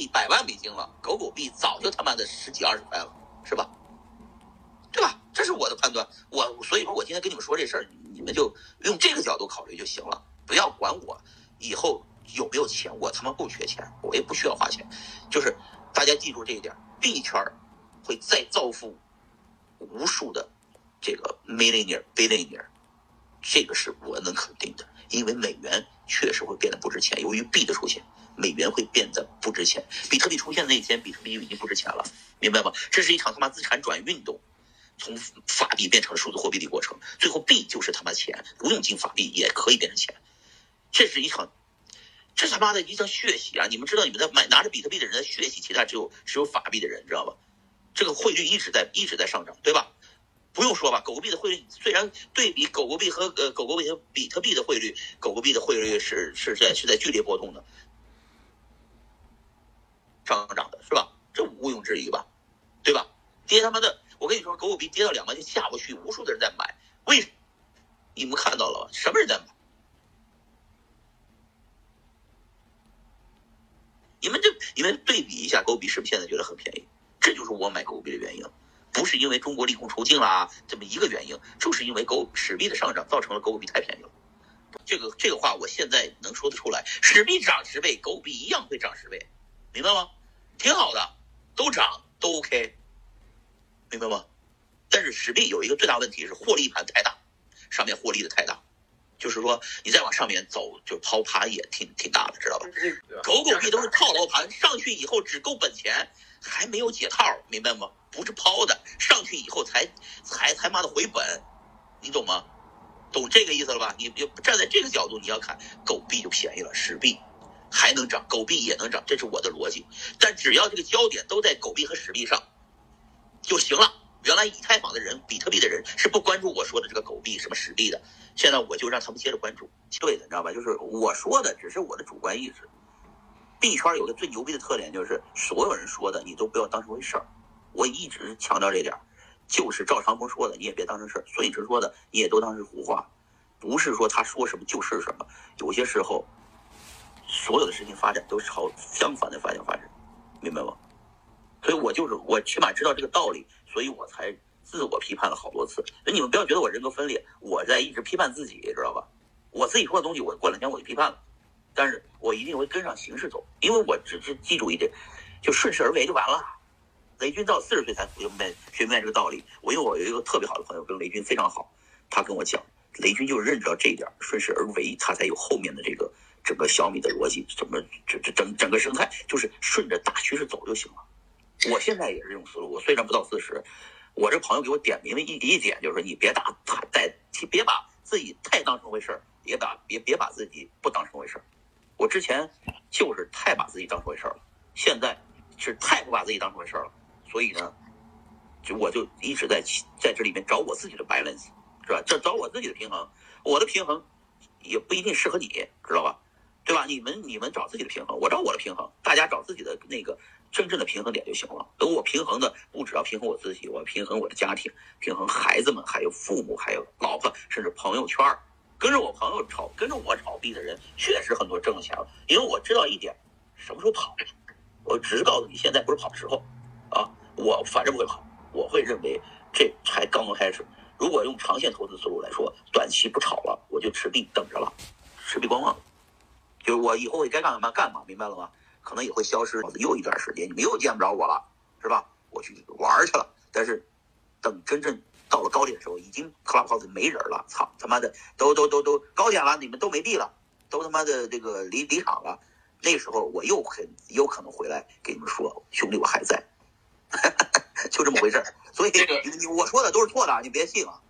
一百万美金了，狗狗币早就他妈的十几二十块了，是吧？对吧？这是我的判断。我所以说我今天跟你们说这事儿，你们就用这个角度考虑就行了，不要管我以后有没有钱，我他妈不缺钱，我也不需要花钱。就是大家记住这一点，币圈会再造富无数的这个 millionaire billionaire，这个是我能肯定的，因为美元确实会变得不值钱，由于币的出现。美元会变得不值钱，比特币出现那一天，比特币就已经不值钱了，明白吗？这是一场他妈资产转运动，从法币变成了数字货币的过程，最后币就是他妈钱，不用进法币也可以变成钱，这是一场，这他妈的一场血洗啊！你们知道你们在买拿着比特币的人在血洗其他只有只有法币的人，知道吧？这个汇率一直在一直在上涨，对吧？不用说吧，狗狗币的汇率虽然对比狗狗币和呃狗狗币和比特币的汇率，狗狗币的汇率是是在是在剧烈波动的。上涨的是吧？这毋庸置疑吧，对吧？跌他妈的！我跟你说，狗狗币跌到两万就下不去，无数的人在买。为？你们看到了吗？什么人在买？你们这，你们对比一下，狗币是不是现在觉得很便宜？这就是我买狗币的原因，不是因为中国利空出尽啦这么一个原因，就是因为狗史币的上涨造成了狗币太便宜了。这个这个话我现在能说得出来，史币涨十倍，狗币一样会涨十倍，明白吗？挺好的，都涨都 OK，明白吗？但是史币有一个最大问题是获利盘太大，上面获利的太大，就是说你再往上面走，就抛盘也挺挺大的，知道吧？狗狗币都是套牢盘，上去以后只够本钱，还没有解套，明白吗？不是抛的，上去以后才才才妈的回本，你懂吗？懂这个意思了吧？你你站在这个角度，你要看狗币就便宜了，史币。还能涨，狗币也能涨，这是我的逻辑。但只要这个焦点都在狗币和史币上就行了。原来以太坊的人、比特币的人是不关注我说的这个狗币什么史币的，现在我就让他们接着关注。对的，你知道吧？就是我说的只是我的主观意识。币圈有个最牛逼的特点，就是所有人说的你都不要当成回事儿。我一直强调这点，就是赵长鹏说的你也别当成事儿，孙宇晨说的你也都当是胡话，不是说他说什么就是什么。有些时候。所有的事情发展都是朝相反的方向发展，明白吗？所以我就是我起码知道这个道理，所以我才自我批判了好多次。所以你们不要觉得我人格分裂，我在一直批判自己，知道吧？我自己说的东西，我过两天我就批判了，但是我一定会跟上形势走，因为我只是记住一点，就顺势而为就完了。雷军到四十岁才明白明白这个道理。我因为我有一个特别好的朋友，跟雷军非常好，他跟我讲，雷军就是认知到这一点，顺势而为，他才有后面的这个。整个小米的逻辑怎么这这整整个生态就是顺着大趋势走就行了。我现在也是这种思路。我虽然不到四十，我这朋友给我点明了一一点，就是说你别打太，别把自己太当成回事儿，别把别别把自己不当成回事儿。我之前就是太把自己当成回事儿了，现在是太不把自己当成回事儿了。所以呢，就我就一直在在这里面找我自己的 balance，是吧？这找我自己的平衡。我的平衡也不一定适合你，知道吧？对吧？你们你们找自己的平衡，我找我的平衡，大家找自己的那个真正的平衡点就行了。等我平衡的不只要平衡我自己，我平衡我的家庭，平衡孩子们，还有父母，还有老婆，甚至朋友圈儿。跟着我朋友炒，跟着我炒币的人，确实很多挣了钱了。因为我知道一点，什么时候跑？我只是告诉你，现在不是跑的时候啊！我反正不会跑，我会认为这才刚刚开始。如果用长线投资思路来说，短期不炒了，我就持币等着了，持币观望。就是我以后会该干嘛干嘛，明白了吗？可能也会消失又一段时间，你们又见不着我了，是吧？我去玩去了。但是等真正到了高点的时候，已经 Clubhouse 没人了，操他妈的，都都都都高点了，你们都没地了，都他妈的这个离离场了。那时候我又很有可能回来给你们说，兄弟我还在，就这么回事儿。所以你我说的都是错的，你别信啊。